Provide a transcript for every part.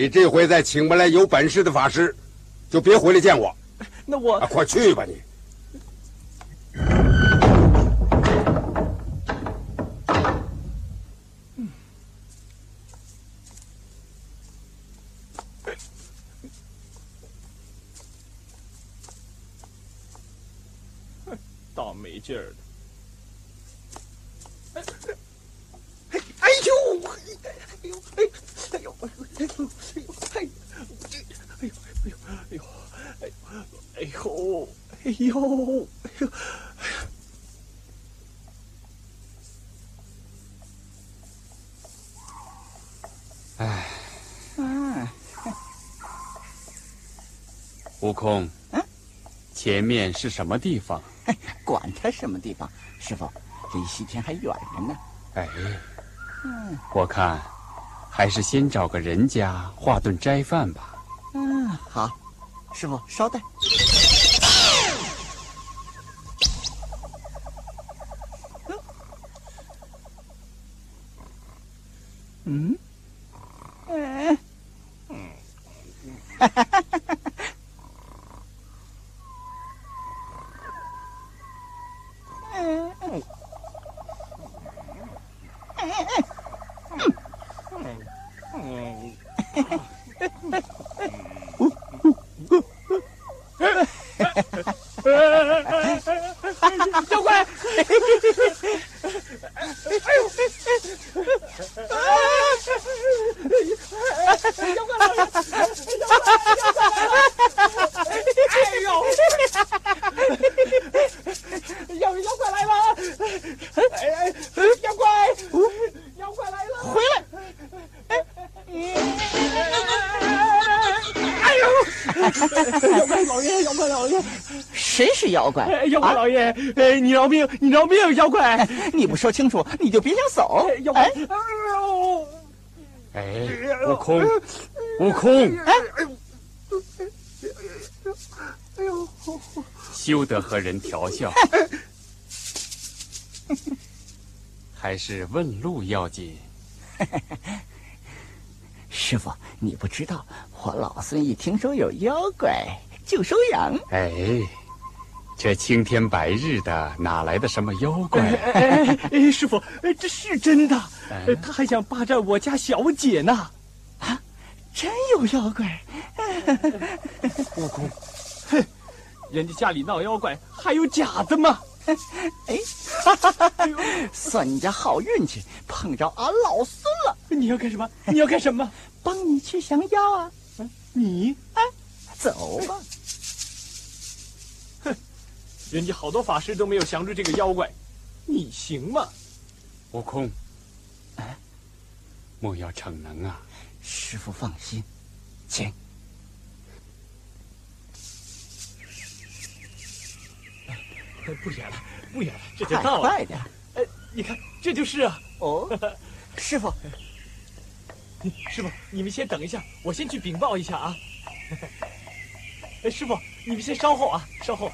你这回再请不来有本事的法师，就别回来见我。那我啊，快去吧你！哎，哎，哎呦，哎呦，哎呦，哎呦，哎呦，哎呦，哎呦，哎。哎。哎。悟空。嗯。前面是什么地方？哎，管他什么地方，师傅，离西天还远着呢。哎。嗯，我看。还是先找个人家化顿斋饭吧。嗯，好，师傅稍待。妖怪？哎妖怪啊老爷，哎，你饶命，你饶命，妖怪！你不说清楚，你就别想走哎。妖怪！哎哎呦！哎，悟空，悟空，哎呦！休得和人调笑，还是问路要紧。师傅，你不知道，我老孙一听说有妖怪就收养。哎，这青天白日的，哪来的什么妖怪？哎哎哎，师傅，哎，这是真的，他还想霸占我家小姐呢。啊真有妖怪！悟空，哼，人家家里闹妖怪，还有假的吗？哎，算你家好运气，碰着俺老孙了。你要干什么？你要干什么？帮你去降妖啊！你哎，走吧。人家好多法师都没有降住这个妖怪，你行吗？悟空，莫要逞能啊！师傅放心，请。不远了，不远了，这就到了。快点！哎，你看，这就是啊。哦，师傅，师傅，你们先等一下，我先去禀报一下啊。哎，师傅，你们先稍后啊，稍后。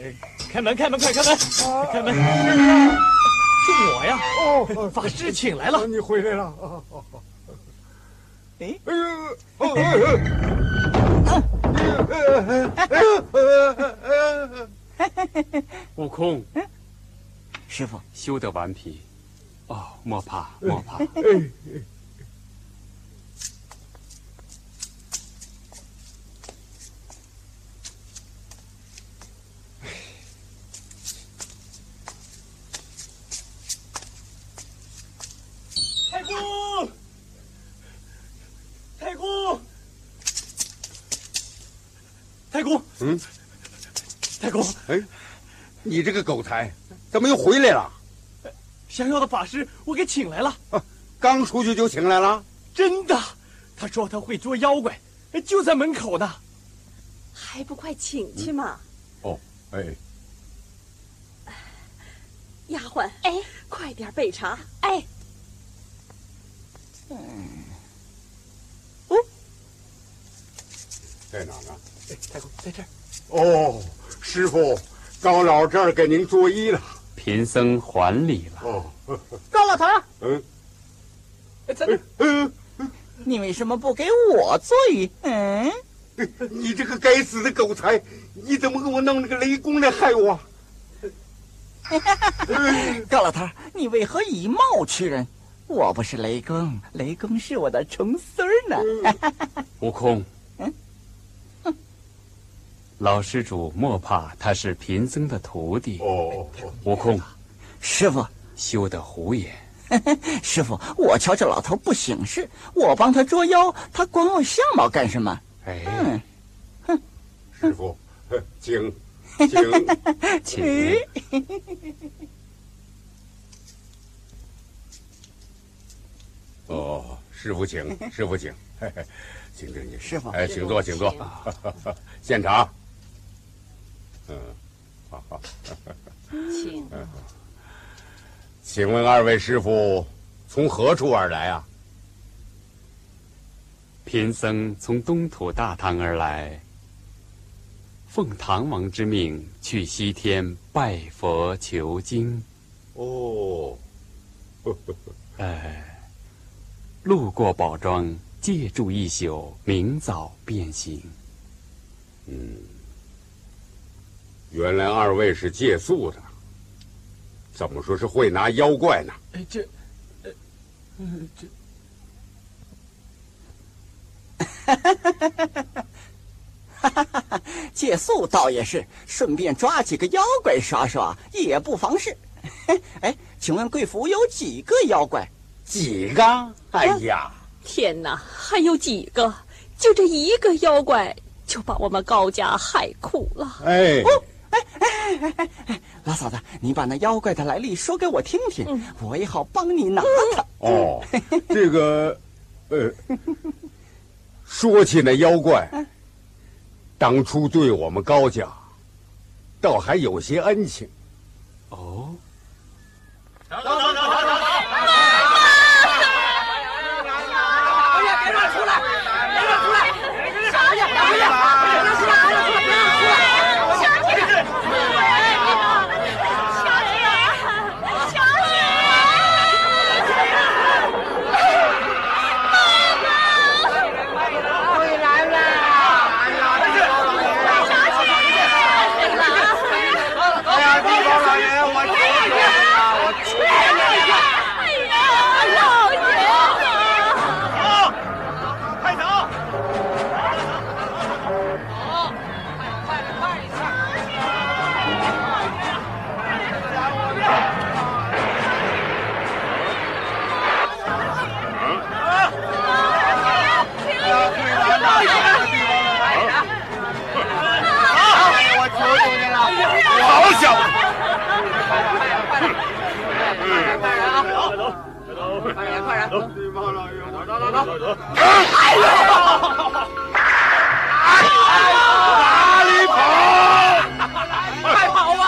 哎，开门，开门，快开门，开门！是我呀，哦，法师请来了。你回来了。哎，哎呦哎，哎呦，哦哎哎悟空，师傅，休得顽皮，哦，莫怕莫怕。太公，太公，太公，嗯，太公，哎，你这个狗才，怎么又回来了？想要的法师我给请来了，啊刚出去就请来了？真的。他说他会捉妖怪，就在门口呢。还不快请去嘛！哦，哎，丫鬟，哎，快点备茶。哎，嗯在哪呢？哎，太公在这儿。哦，师傅，高老这儿给您作揖了。贫僧还礼了。哦，高老头，嗯哎在这儿。嗯，你为什么不给我作揖？嗯，你这个该死的狗才，你怎么给我弄了个雷公来害我？高老头，你为何以貌取人？我不是雷公，雷公是我的重孙儿呢。悟空，老施主莫怕，他是贫僧的徒弟。哦，悟空，师傅，休得胡言。师傅，我瞧这老头不省事，我帮他捉妖，他管我相貌干什么？哎，嗯，师傅，请，请。请。哦，师傅请，师傅请，嘿嘿，请请请，师傅哎，请坐，请坐，现场。嗯，好好，请。请问二位师傅从何处而来啊？贫僧从东土大唐而来，奉唐王之命去西天拜佛求经。哦，哎，路过宝庄，借住一宿，明早便行。嗯，原来二位是借宿的，怎么说是会拿妖怪呢？哎，这，呃，嗯，这 借宿倒也是，顺便抓几个妖怪耍耍也不妨事。哎，请问贵府有几个妖怪？几个？哎呀，天哪，还有几个？就这一个妖怪，就把我们高家害苦了。哎，哎哎哎哎哎老嫂子，你把那妖怪的来历说给我听听，我也好帮你拿他。哦，这个，呃，说起那妖怪，当初对我们高家，倒还有些恩情。哦，等等等爷，走走走走。哪里跑？快跑吧！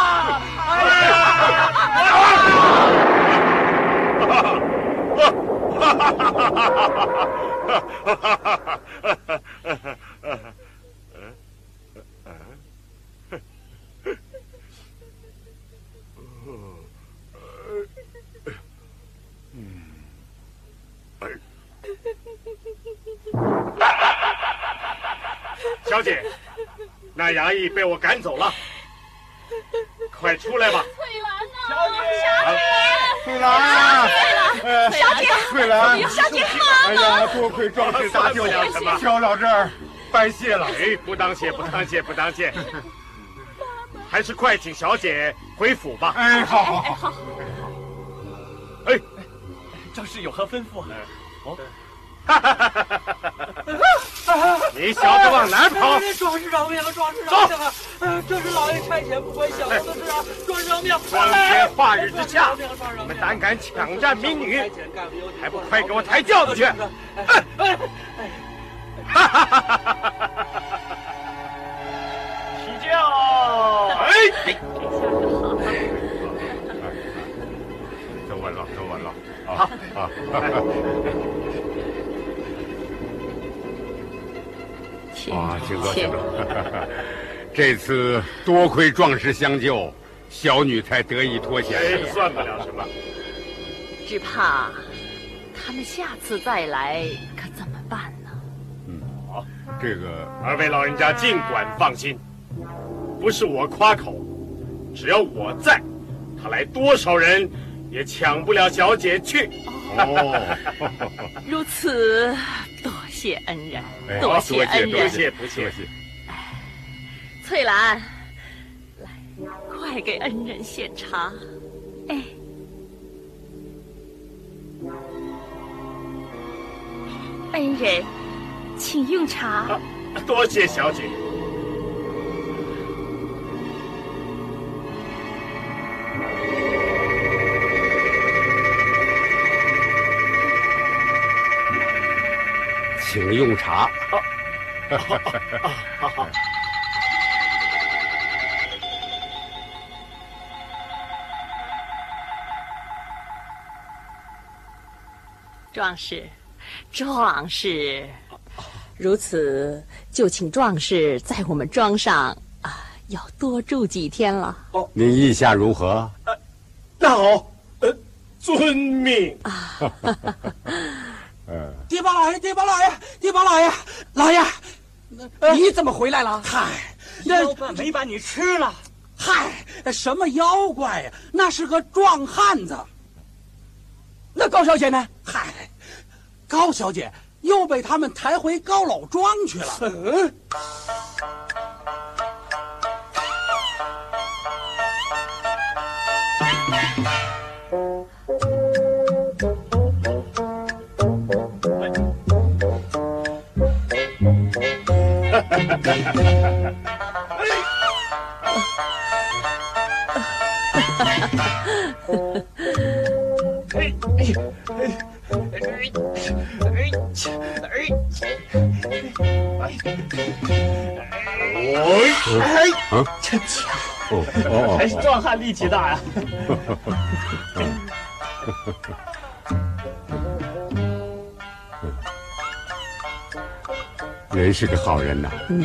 小姐，那衙役被我赶走了，快出来吧！翠兰呐，啊翠兰，小姐。翠兰，小姐。哎呀，多亏壮士搭救，算不了什么挑到这儿，拜谢了。哎，不当谢，不当谢，不当谢。还是快请小姐回府吧。哎，好好好，哎，壮士有何吩咐啊？你小子往哪儿跑？壮士饶命了，壮士饶这是老爷差遣不关小的事啊！壮士饶命！光天化日之下你们胆敢抢占民女还不快给我抬轿子去！哎哎哈哈哈哈哈哈！起轿！哎，走稳了，走稳了。啊啊！啊，请坐，请坐。这次多亏壮士相救，小女才得以脱险。哎，算不了什么。只怕他们下次再来可怎么办呢？嗯这个二位老人家尽管放心，不是我夸口，只要我在，他来多少人也抢不了小姐去。哦，如此，多谢恩人，哎多谢恩多人。谢不谢多。谢。翠兰，来，快给恩人献茶。哎，恩人，请用茶。多谢小姐。请用茶。壮士，壮士，如此就请壮士在我们庄上啊，要多住几天了。哦您意下如何？那好，呃，遵命。嗯，地包老爷，地包老爷，地包老爷，老爷，你怎么回来了？嗨，那妖怪没把你吃了。嗨，什么妖怪呀？那是个壮汉子。那高小姐呢？嗨，高小姐又被他们抬回高老庄去了。嗯，哦哦还是壮汉力气大呀！人是个好人呐。嗯，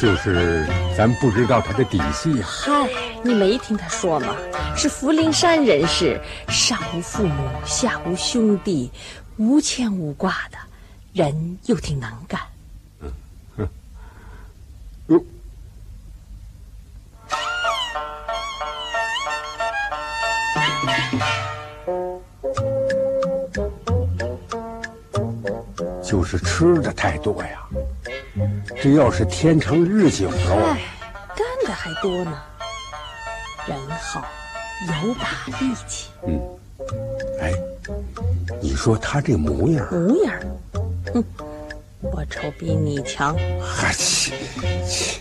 就是咱不知道他的底细呀、嗨，你没听他说吗？是福陵山人士，上无父母，下无兄弟，无牵无挂的，人又挺能干。是吃的太多呀。这要是天长日久了，哎，干的还多呢。人好，有把力气，嗯哎，你说他这模样，模样儿，哼，我瞅比你强。嗨，切切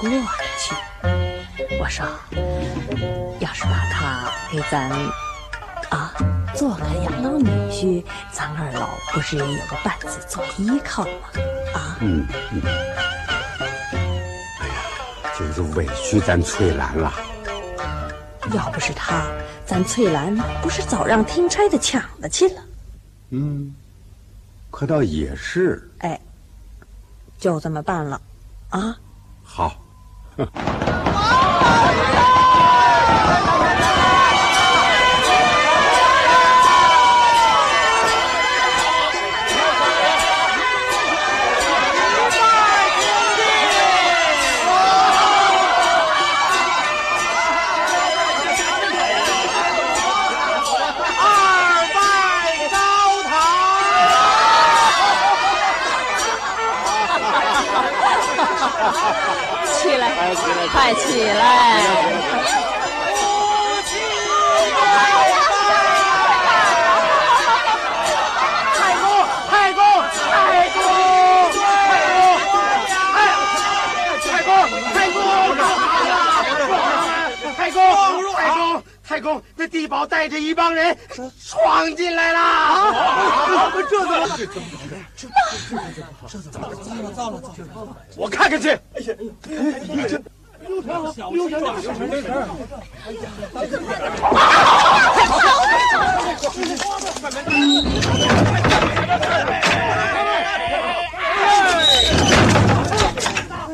过得去。我说，要是把他给咱啊做个养老女婿，咱二老不是也有个伴子做依靠吗？啊，嗯嗯。哎呀，就是委屈咱翠兰了。要不是他，咱翠兰不是早让听差的抢了去了？嗯，可倒也是。哎，就这么办了，啊。好，快起来。这，那地保带着一帮人闯进来了。啊，这怎么了？这怎么了？这怎了？糟了糟了！我看看去。哎呀，哎呀，这。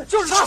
就是他！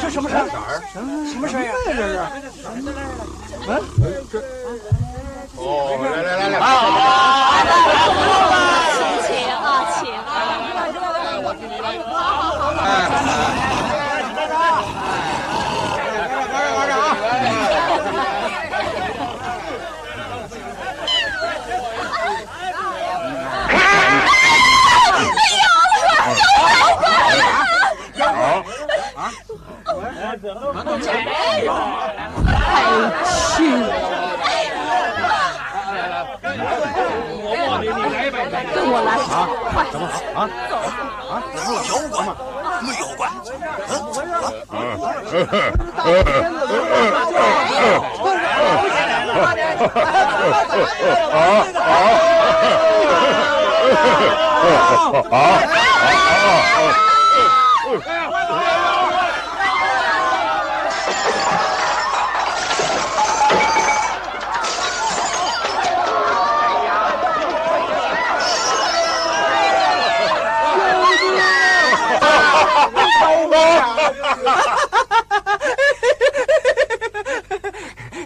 这什么事儿？什么事儿呀？这是？嗯，这哦，来来来来，请啊，请啊！哎，啊，快！怎么了啊？啊？妖怪吗？什么妖怪？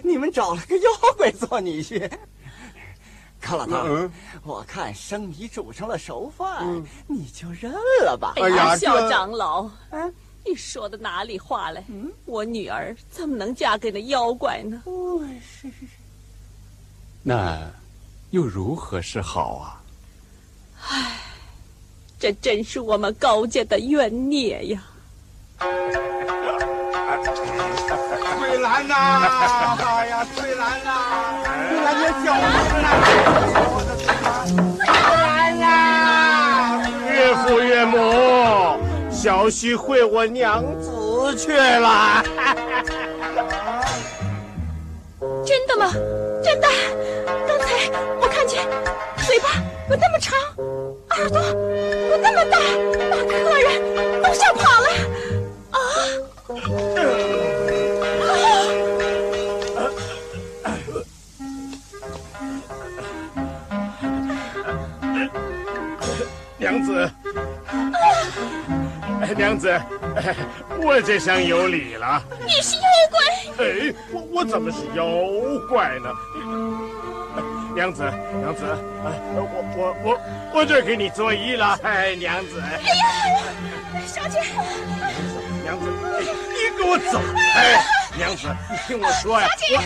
你们找了个妖怪做女婿。高老头，嗯我看生米煮成了熟饭，你就认了吧。哎呀小长老，你说的哪里话来？我女儿怎么能嫁给那妖怪呢？那又如何是好啊？这真是我们高家的冤孽呀！翠兰呐，哎呀，翠兰呐，翠兰你小子呐，岳父岳母，小婿会我娘子去了。真的吗？真的？刚才我看见嘴巴有那么长，耳朵有那么大，把客人都吓跑了。啊！娘子，哎我这厢有礼了。你是妖怪！哎，我我怎么是妖怪呢？哎娘子，娘子，哎，我我我我这给你作揖了。哎，娘子，哎呀小姐，娘子，哎，你给我走！哎，娘子，你听我说呀。小姐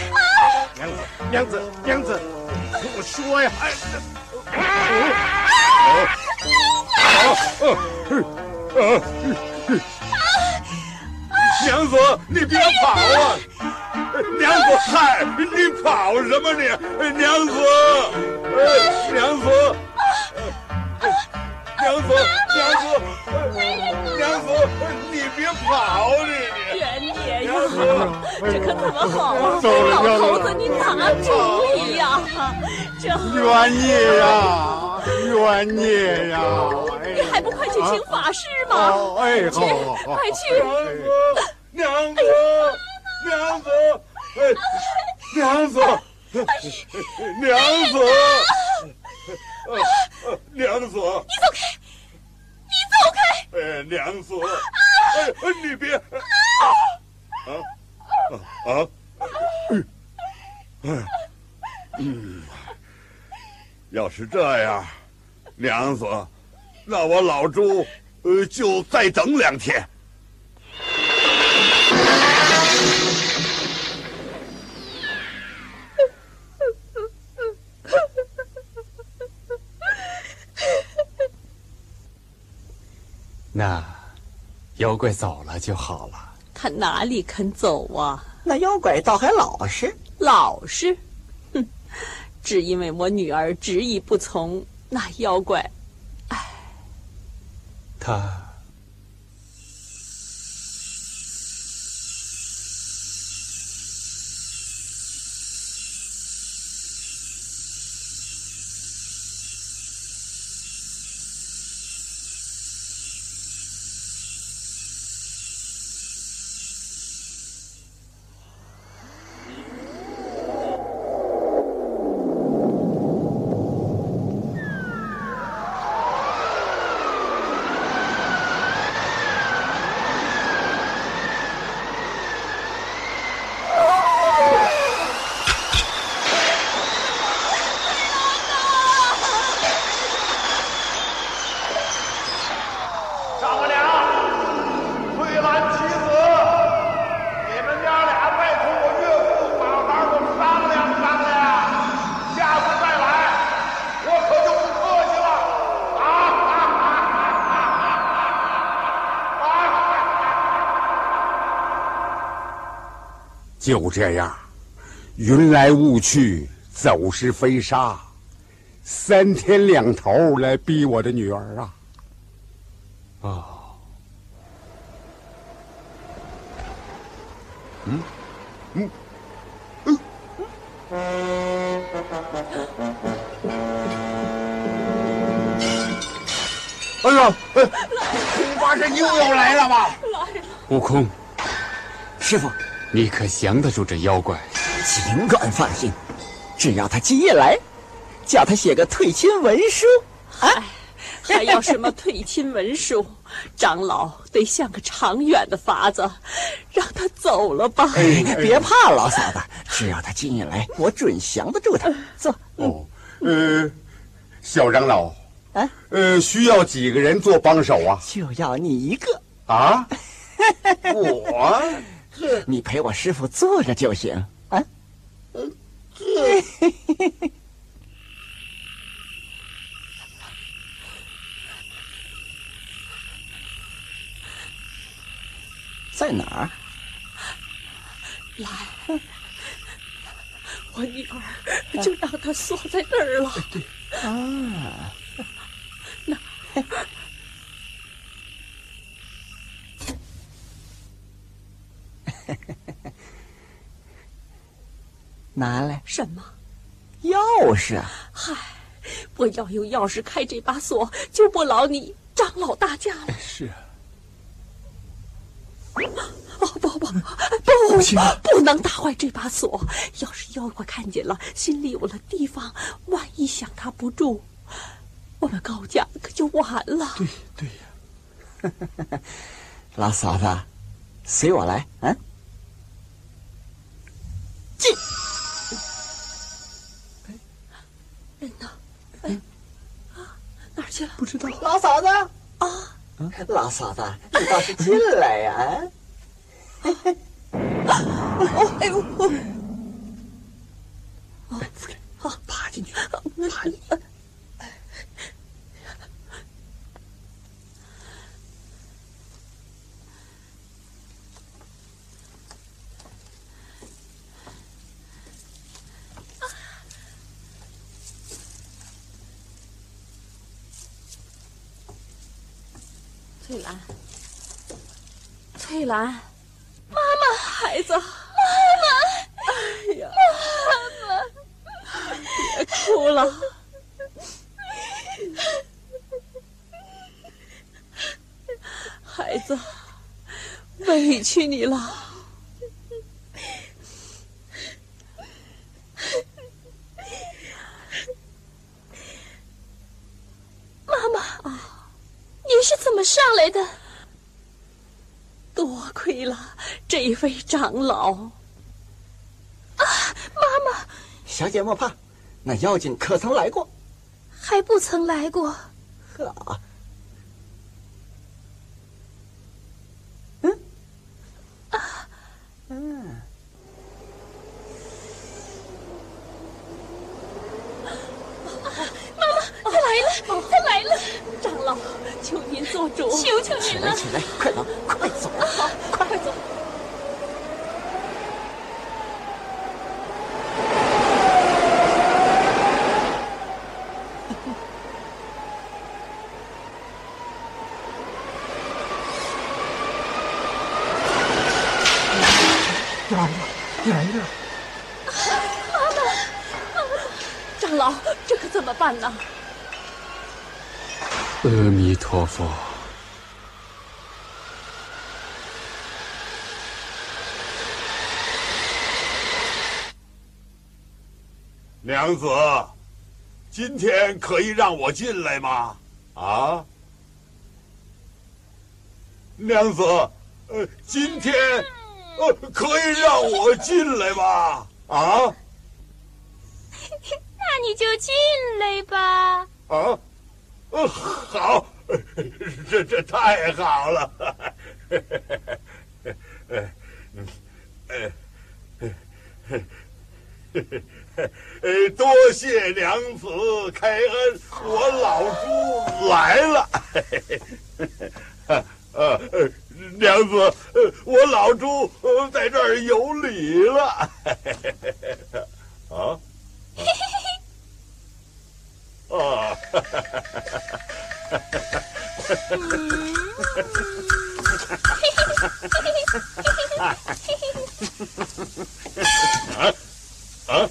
娘子，娘子，娘子，你听我说呀。哎，啊娘子，你别跑啊！娘子，嗨，你跑什么你？娘子，娘子，娘子，娘子，娘子，你别跑你！冤孽呀！这可怎么好啊？老头子，你拿主意呀！这冤孽呀，冤孽呀！你还不快去请法师吗？哦，哎，好快去！娘子，娘子，哎，娘子，娘子，呃娘子，娘子你走开！你走开！哎，娘子，哎，你别，啊啊啊！嗯嗯，要是这样，娘子，那我老朱呃就再等两天。那妖怪走了就好了。他哪里肯走啊？那妖怪倒还老实。老实，哼！只因为我女儿执意不从，那妖怪唉他就这样，云来雾去，走是飞沙，三天两头来逼我的女儿啊！你可降得住这妖怪？尽管放心，只要他今夜来，叫他写个退亲文书。啊，还要什么退亲文书？长老得想个长远的法子，让他走了吧。哎，别怕，老嫂子，只要他今夜来，我准降得住他。坐。哦，呃，小长老，啊，呃，需要几个人做帮手啊？就要你一个。啊？我？你陪我师傅坐着就行。啊？这。在哪儿？来，我女儿就让她锁在那儿了。对啊，那拿来什么？钥匙啊！嗨，我要有钥匙开这把锁，就不劳你张老大驾了。是啊。哦不不不不行，不能打坏这把锁。要是妖怪看见了，心里有了地方，万一想他不住，我们高家可就完了。对对呀，老嫂子，随我来，嗯，儿去了？不知道。老嫂子啊。老嫂子，你倒是进来呀！哦，哎呦！哦，夫人，啊，爬进去，爬进去。翠兰，翠兰，妈妈，孩子，妈妈，哎呀，妈妈，别哭了，孩子，委屈你了。妈妈啊。你是怎么上来的？多亏了这位长老。啊，妈妈，小姐莫怕，那妖精可曾来过？还不曾来过。好。嗯。啊。嗯。妈妈，他来了，他来了。长老，求您做主，求求您了！起来，起来，快走，快走！好，快快走！来了，来了！妈妈，长老，这可怎么办呢？阿弥陀佛，娘子，今天可以让我进来吗？啊，娘子，呃，今天呃可以让我进来吗？啊，那你就进来吧。啊。呃，好，这这太好了，呃，呃，多谢娘子开恩，我老朱来了，呃，娘子，我我老朱在这儿有礼了。啊？啊！啊啊！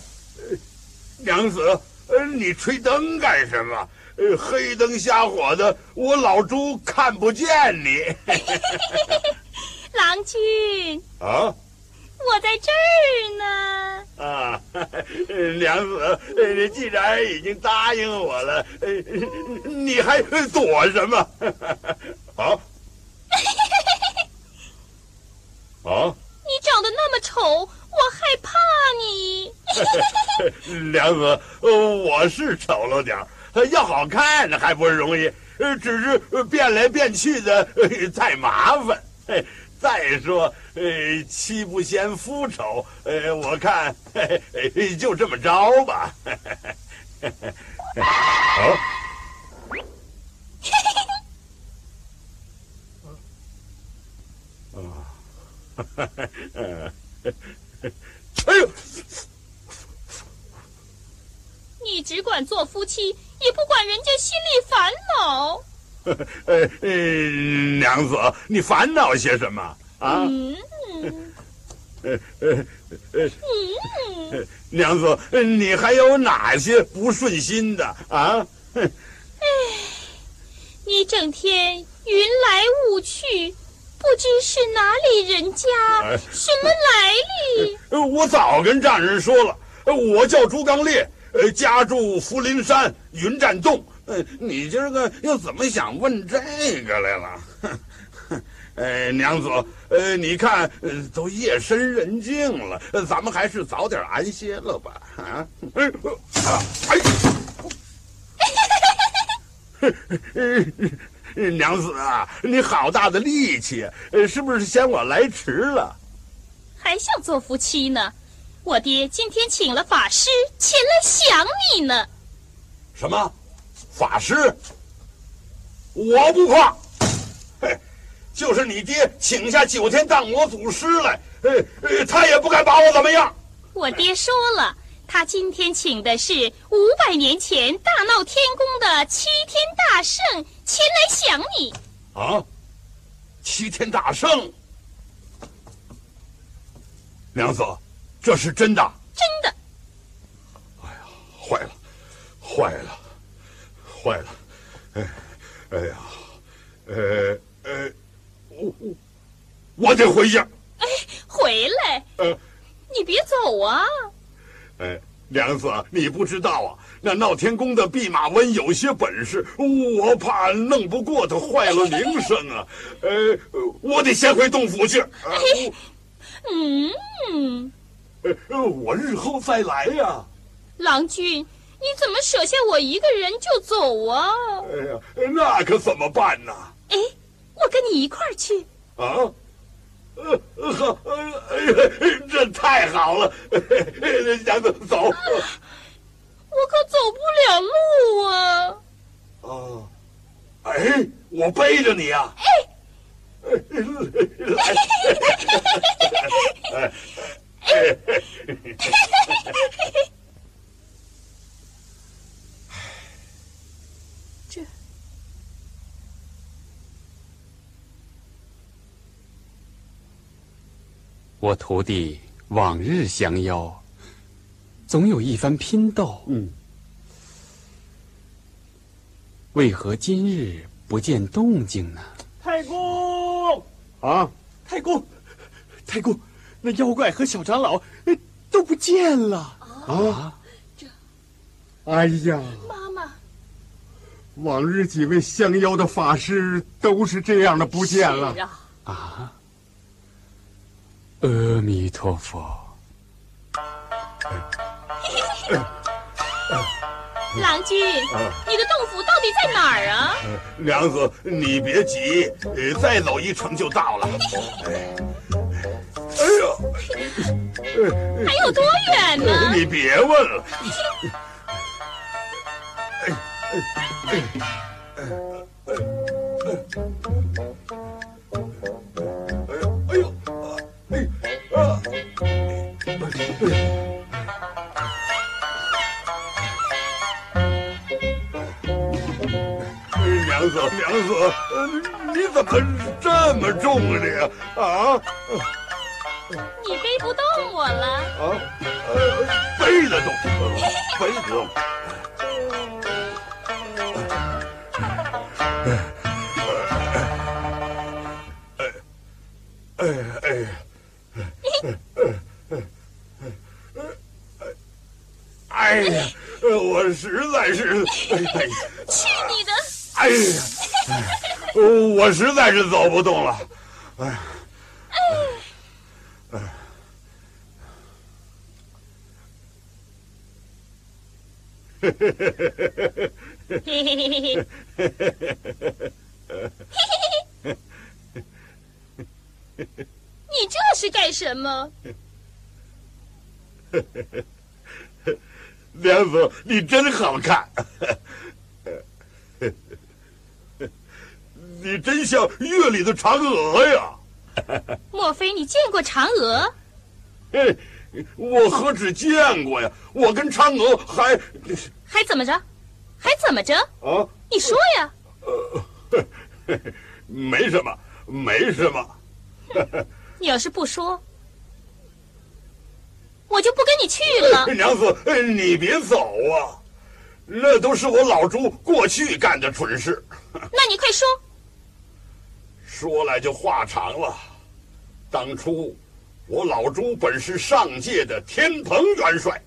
娘子，呃，你吹灯干什么？呃，黑灯瞎火的，我老朱看不见你。郎君啊，我在这儿呢。啊，娘子，呃，既然已经答应我了，呃，你还躲什么？啊？啊？你长得那么丑，我害怕你。娘子，我是丑了点要好看还不容易，只是变来变去的太麻烦。再说，呃妻不嫌夫丑，呃我看就这么着吧。好。哎呦！你只管做夫妻，也不管人家心里烦恼。呃 呃，娘子，你烦恼些什么啊？嗯。呃呃呃。娘子，你还有哪些不顺心的啊？哎，你整天云来雾去。不知是哪里人家，什么来历？我早跟丈人说了，我叫朱刚烈，呃，家住福林山云栈洞。呃，你今儿个又怎么想问这个来了？呃，娘子，呃，你看，都夜深人静了，咱们还是早点安歇了吧？啊？哎，哎。娘子啊，你好大的力气，是不是嫌我来迟了？还想做夫妻呢？我爹今天请了法师前来想你呢。什么？法师？我不怕。嘿，就是你爹请下九天荡魔祖师来，呃，他也不敢把我怎么样。我爹说了。他今天请的是五百年前大闹天宫的七天大圣前来想你。啊，七天大圣，娘子，这是真的？真的。哎呀，坏了，坏了，坏了！哎，哎呀，呃呃，我我我得回去。哎，回来。呃，你别走啊。哎，娘子，你不知道啊，那闹天宫的弼马温有些本事，我怕弄不过他，坏了名声啊。呃，我得先回洞府去。嗯，呃，我日后再来呀。郎君，你怎么舍下我一个人就走啊？哎呀，那可怎么办呢？哎，我跟你一块儿去。啊。呃，好，哎呀，这太好了，走。我可走不了路啊。啊，哎，我背着你啊。哎，来。哎，我徒弟往日降妖，总有一番拼斗。嗯，为何今日不见动静呢？太公啊！太公，太公，那妖怪和小长老都不见了啊！这，哎呀，妈妈，往日几位降妖的法师都是这样的不见了啊！阿弥陀佛，郎君，你的洞府到底在哪儿啊？娘子，你别急，再走一程就到了。哎呦，还有多远呢？你别问了。娘子，娘子，你怎么这么重呢？啊！你背不动我了。啊，背得动，背得动。哎，哎，哎。哎呀，我实在是，哎呀，去你的！哎呀，我实在是走不动了，哎。你这是干什么？莲子，你真好看。你真像月里的嫦娥呀，莫非你见过嫦娥？我何止见过呀，我跟嫦娥还 还怎么着？还怎么着？啊？你说呀。没什么没什么。你要是不说。我就不跟你去了。娘子，你别走啊，那都是我老朱过去干的蠢事。那你快说。说来就话长了，当初我老朱本是上界的天蓬元帅。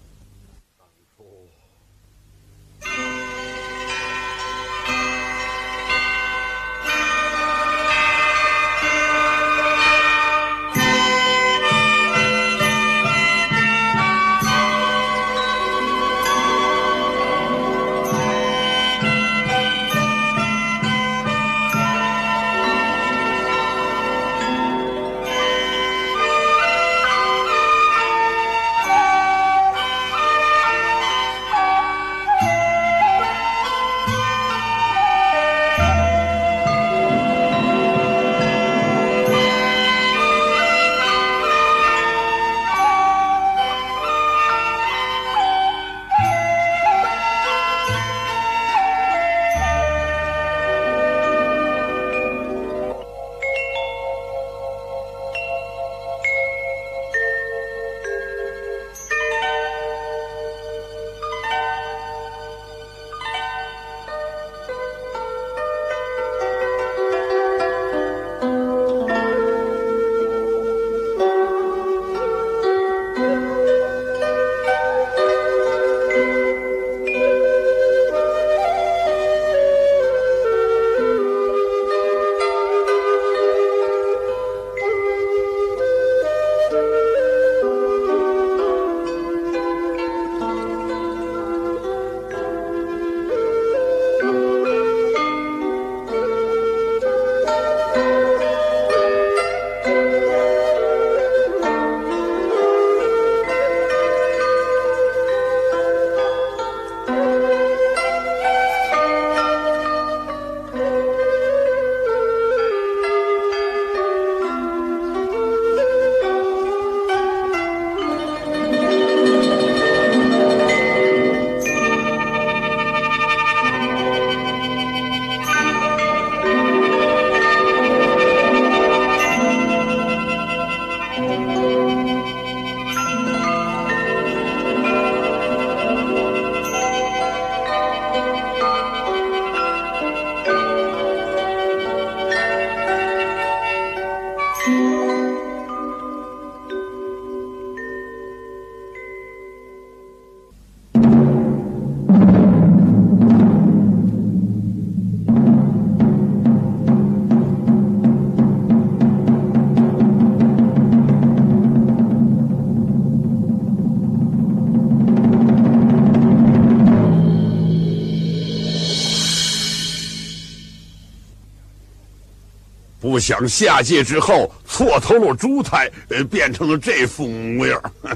想下界之后错投了猪胎，呃，变成了这副模样。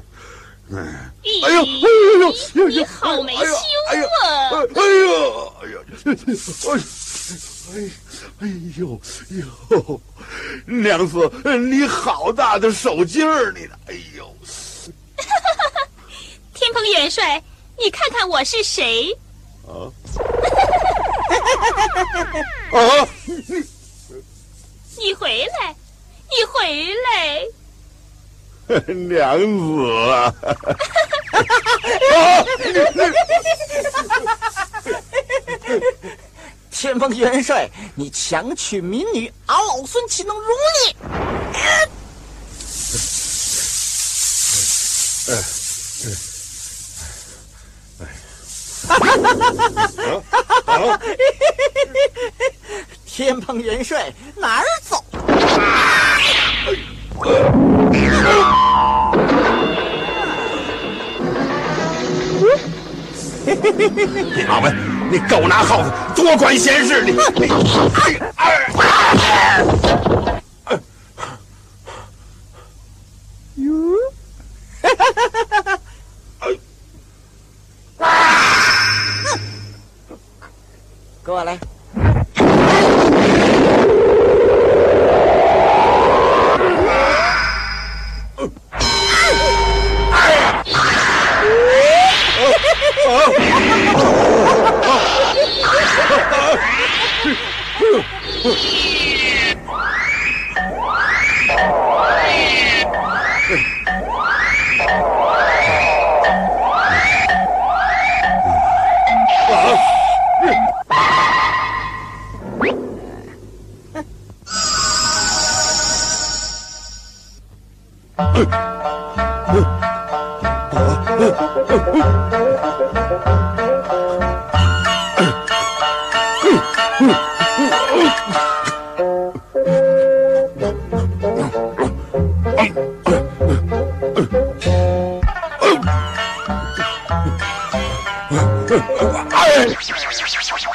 哎呦，哎呦，哎呦，呦，你好没羞啊！哎呦，哎呦，哎呦，哎，哎，哎呦，娘子，你好大的手劲儿，你，哎呦！天蓬元帅，你看看我是谁？啊！啊！你回来，你回来！娘子啊！天蓬元帅，你强娶民女，俺老孙岂能容你？哎 天蓬元帅哪儿走？弼马温，你狗拿耗子，多管闲事！你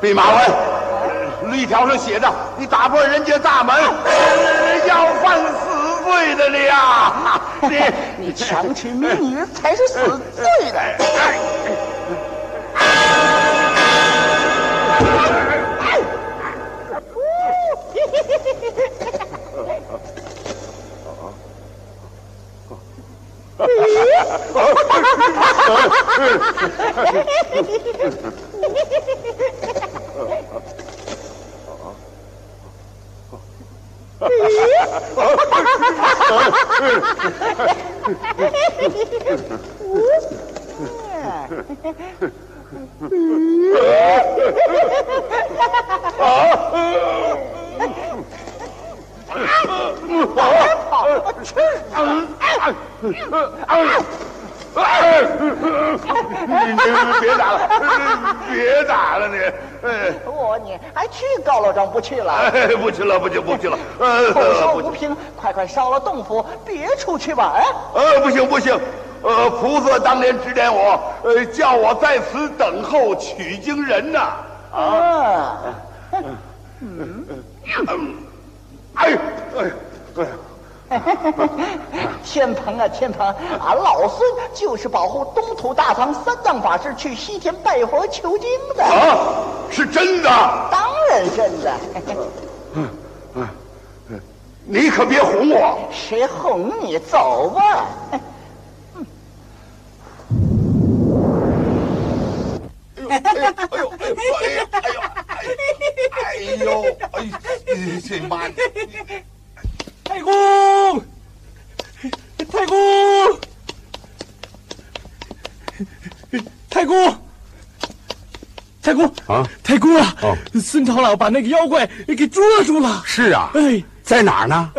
弼马温，律条上写着，你打破人家大门，要犯死罪的你呀！你你强娶民女才是死罪的。别打了，别打了你！哎我你还去高老庄不去了？哎，不去了，不去，不去了。口，说无凭，快快烧了洞府，别出去玩啊！呃，不行不行，呃，菩萨当年指点我，呃，叫我在此等候取经人呐。啊，哎。哎。哎 天蓬啊天蓬，俺老孙就是保护东土大唐三藏法师去西天拜佛求经的。啊，是真的。当然真的。嗯嗯嗯，你可别哄我。谁哄你？走吧。哎呦哎呦哎呦哎呦哎呦哎呦哎呦哎！这妈！太公，太公，太公，太公啊！太公啊！孙长老把那个妖怪给捉住了。是啊，哎，在哪儿呢？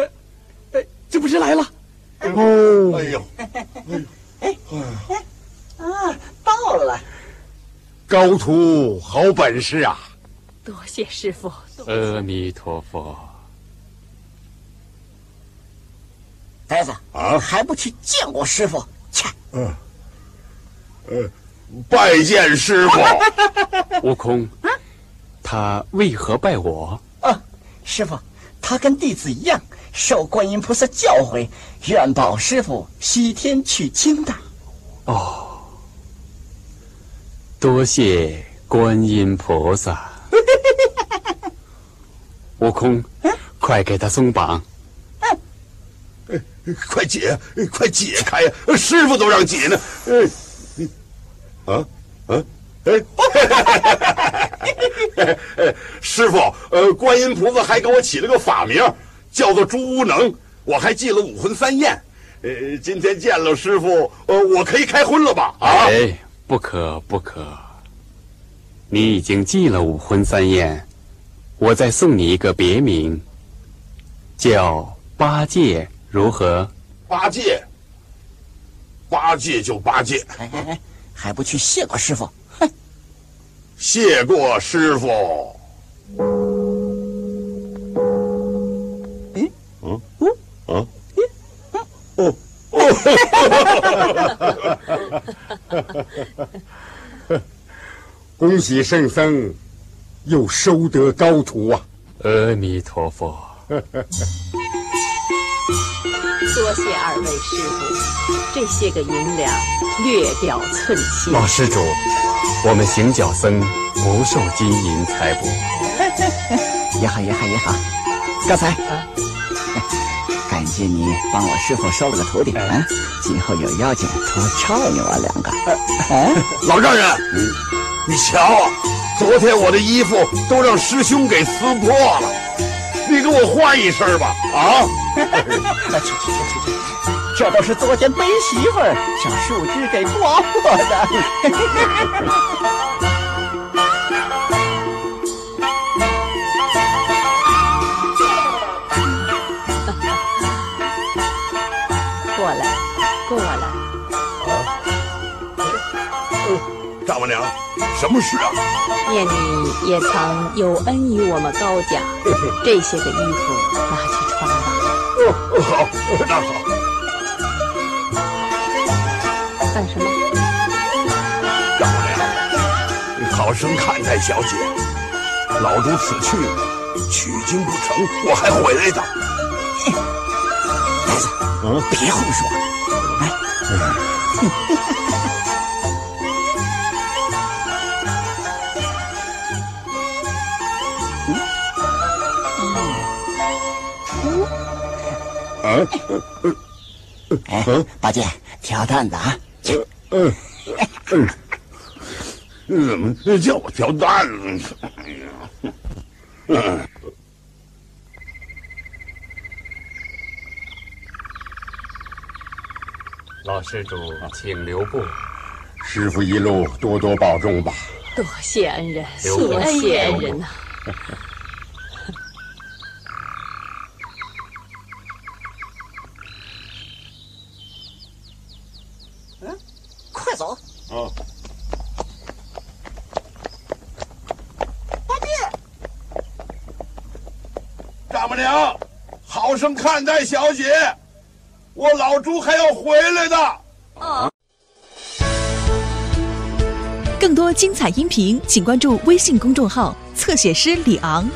哎，这不是来了？哦，哎呦，哎哎啊，到了。高徒好本事啊！多谢师傅。阿弥陀佛。呆子啊，还不去见过师傅？切。嗯，呃，拜见师傅。悟空，他为何拜我？啊，师傅，他跟弟子一样，受观音菩萨教诲，愿保师傅西天取经的。哦。多谢观音菩萨，悟空，快给他松绑！快解，快解开呀！师傅都让解呢。啊啊哎！师傅，呃，观音菩萨还给我起了个法名，叫做朱无能，我还记了武魂三验。呃，今天见了师傅，呃，我可以开荤了吧？啊！哎。不可不可！你已经记了五荤三验，我再送你一个别名，叫八戒，如何？八戒，八戒就八戒，哎哎哎，还不去谢过师傅？哼！谢过师傅。嗯嗯嗯嗯哦。哦，恭喜圣僧，又收得高徒啊！阿弥陀佛。多谢二位师傅，这些个银两略表寸心。老施主，我们行脚僧不受金银财帛。也好也好也好，刚才。啊感谢你帮我师傅收了个徒弟啊！今后有妖精多照应我两个。啊，老丈人，你瞧，昨天我的衣服都让师兄给撕破了，你给我换一身吧！啊！去去去去去，这都是昨天背媳妇儿小树枝给刮破的。丈母娘，什么事啊？念你也曾有恩于我们高家，这些个衣服拿去穿吧。哦，好，那好。干什么？大王娘，好生看待小姐。老主此去，取经不成，我还回来的。孩子，嗯，别胡说。哎。哎，八戒，挑担子啊！嗯嗯嗯，怎么叫我挑担子？哎呀，嗯。老施主，请留步。师傅一路多多保重吧。多谢恩人，多谢恩人呐。快走！啊！八戒，丈母娘，好生看待小姐，我老朱还要回来的。啊！更多精彩音频，请关注微信公众号“侧写师李昂”。